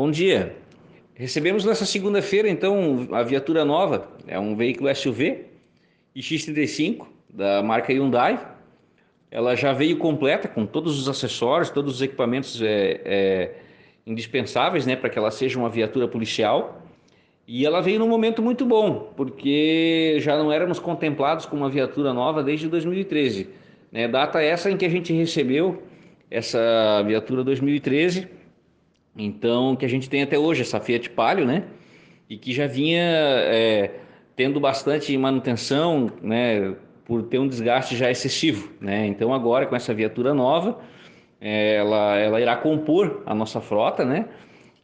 Bom dia. Recebemos nessa segunda-feira, então, a viatura nova. É um veículo SUV X35 da marca Hyundai. Ela já veio completa com todos os acessórios, todos os equipamentos é, é, indispensáveis né, para que ela seja uma viatura policial. E ela veio num momento muito bom, porque já não éramos contemplados com uma viatura nova desde 2013. Né? Data essa em que a gente recebeu essa viatura 2013, então que a gente tem até hoje essa Fiat Palio, né? E que já vinha é, tendo bastante manutenção, né? Por ter um desgaste já excessivo, né? Então agora com essa viatura nova, é, ela, ela irá compor a nossa frota, né?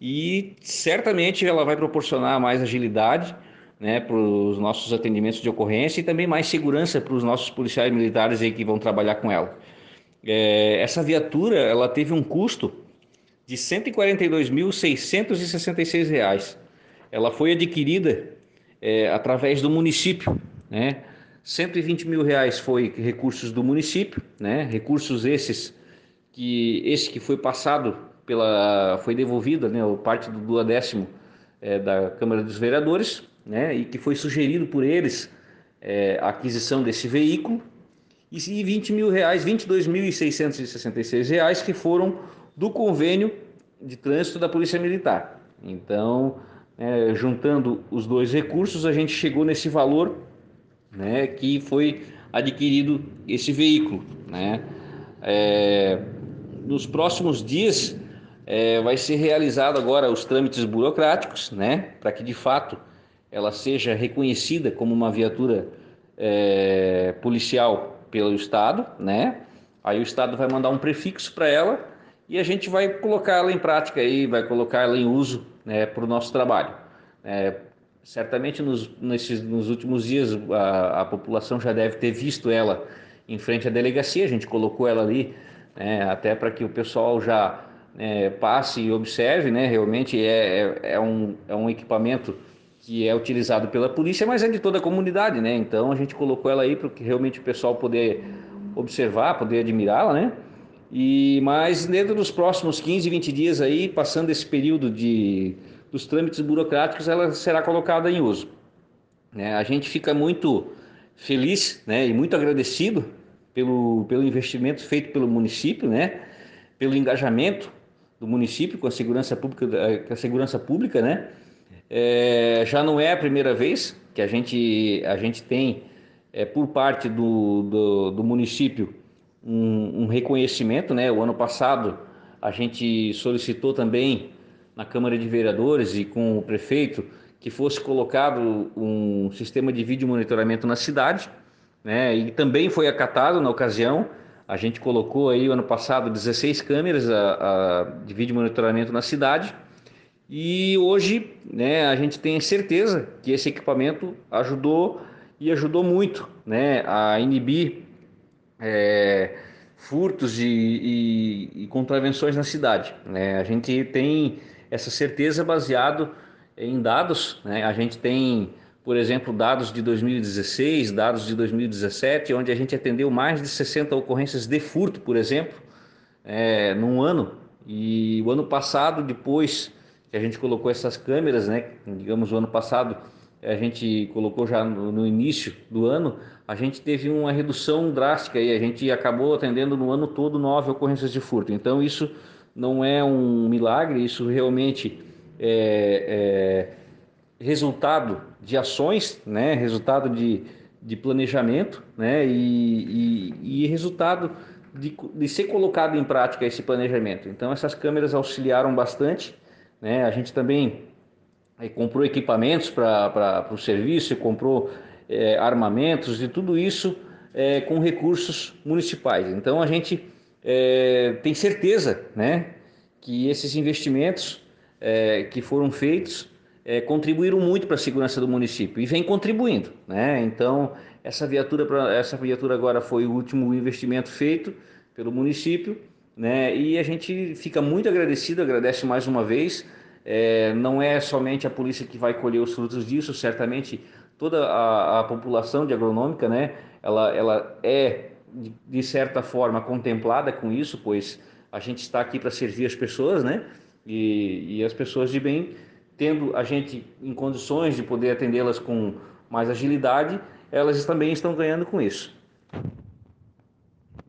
E certamente ela vai proporcionar mais agilidade, né, para os nossos atendimentos de ocorrência e também mais segurança para os nossos policiais militares aí que vão trabalhar com ela. É, essa viatura ela teve um custo de R$ 142.666. Ela foi adquirida é, através do município, né? 120 mil reais foi recursos do município, né? Recursos esses que esse que foi passado pela foi devolvido, né? O parte do duodécimo é, da Câmara dos Vereadores, né? E que foi sugerido por eles é, a aquisição desse veículo e 20 mil reais, 22.666 reais que foram do convênio de trânsito da Polícia Militar. Então, é, juntando os dois recursos, a gente chegou nesse valor né, que foi adquirido esse veículo. Né? É, nos próximos dias é, vai ser realizado agora os trâmites burocráticos, né, para que de fato ela seja reconhecida como uma viatura é, policial pelo Estado, né? Aí o Estado vai mandar um prefixo para ela e a gente vai colocar ela em prática aí, vai colocar ela em uso né, para o nosso trabalho. É, certamente nos, nesses, nos últimos dias a, a, população já deve ter visto ela em frente à delegacia, a gente colocou ela ali né, até para que o pessoal já é, passe e observe, né? Realmente é, é, é, um, é um equipamento que é utilizado pela polícia, mas é de toda a comunidade, né? Então a gente colocou ela aí para que realmente o pessoal poder observar, poder admirá-la, né? E mas dentro dos próximos 15, 20 dias aí, passando esse período de dos trâmites burocráticos, ela será colocada em uso. Né? A gente fica muito feliz, né, e muito agradecido pelo pelo investimento feito pelo município, né? Pelo engajamento do município com a segurança pública, com a segurança pública, né? É, já não é a primeira vez que a gente, a gente tem, é, por parte do, do, do município, um, um, reconhecimento. Né? O ano passado a gente solicitou também na Câmara de Vereadores e com o prefeito que fosse colocado um sistema de vídeo monitoramento na cidade, né? E também foi acatado na ocasião. A gente colocou aí ano passado 16 câmeras a, a, de vídeo monitoramento na cidade e hoje né, a gente tem certeza que esse equipamento ajudou e ajudou muito né, a inibir é, furtos e, e, e, contravenções na cidade. Né? A gente tem essa certeza baseado em dados. Né? A gente tem, por exemplo, dados de 2016, dados de 2017, onde a gente atendeu mais de 60 ocorrências de furto, por exemplo, é, num ano. E o ano passado, depois a gente colocou essas câmeras, né? Digamos, o ano passado a gente colocou já no, no, início do ano, a gente teve uma redução drástica e a gente acabou atendendo no ano todo nove ocorrências de furto. Então isso não é um milagre, isso realmente é, é resultado de ações, né? Resultado de, de planejamento, né? E, e, e resultado de, de ser colocado em prática esse planejamento. Então essas câmeras auxiliaram bastante né? A gente também é, comprou equipamentos para o serviço, comprou é, armamentos e tudo isso é, com recursos municipais. Então a gente tem certeza né, que esses investimentos que foram feitos contribuíram muito para a segurança do município e vem contribuindo. Né? Então essa viatura, essa viatura agora foi o último investimento feito pelo município né? E a gente fica muito agradecido, agradece mais uma vez. É, não é somente a polícia que vai colher os frutos disso, certamente toda a, a população de agronômica, né? Ela, ela é de, de certa forma contemplada com isso, pois a gente está aqui para servir as pessoas, né? E, e as pessoas de bem, tendo a gente em condições de poder atendê-las com mais agilidade, elas também estão ganhando com isso.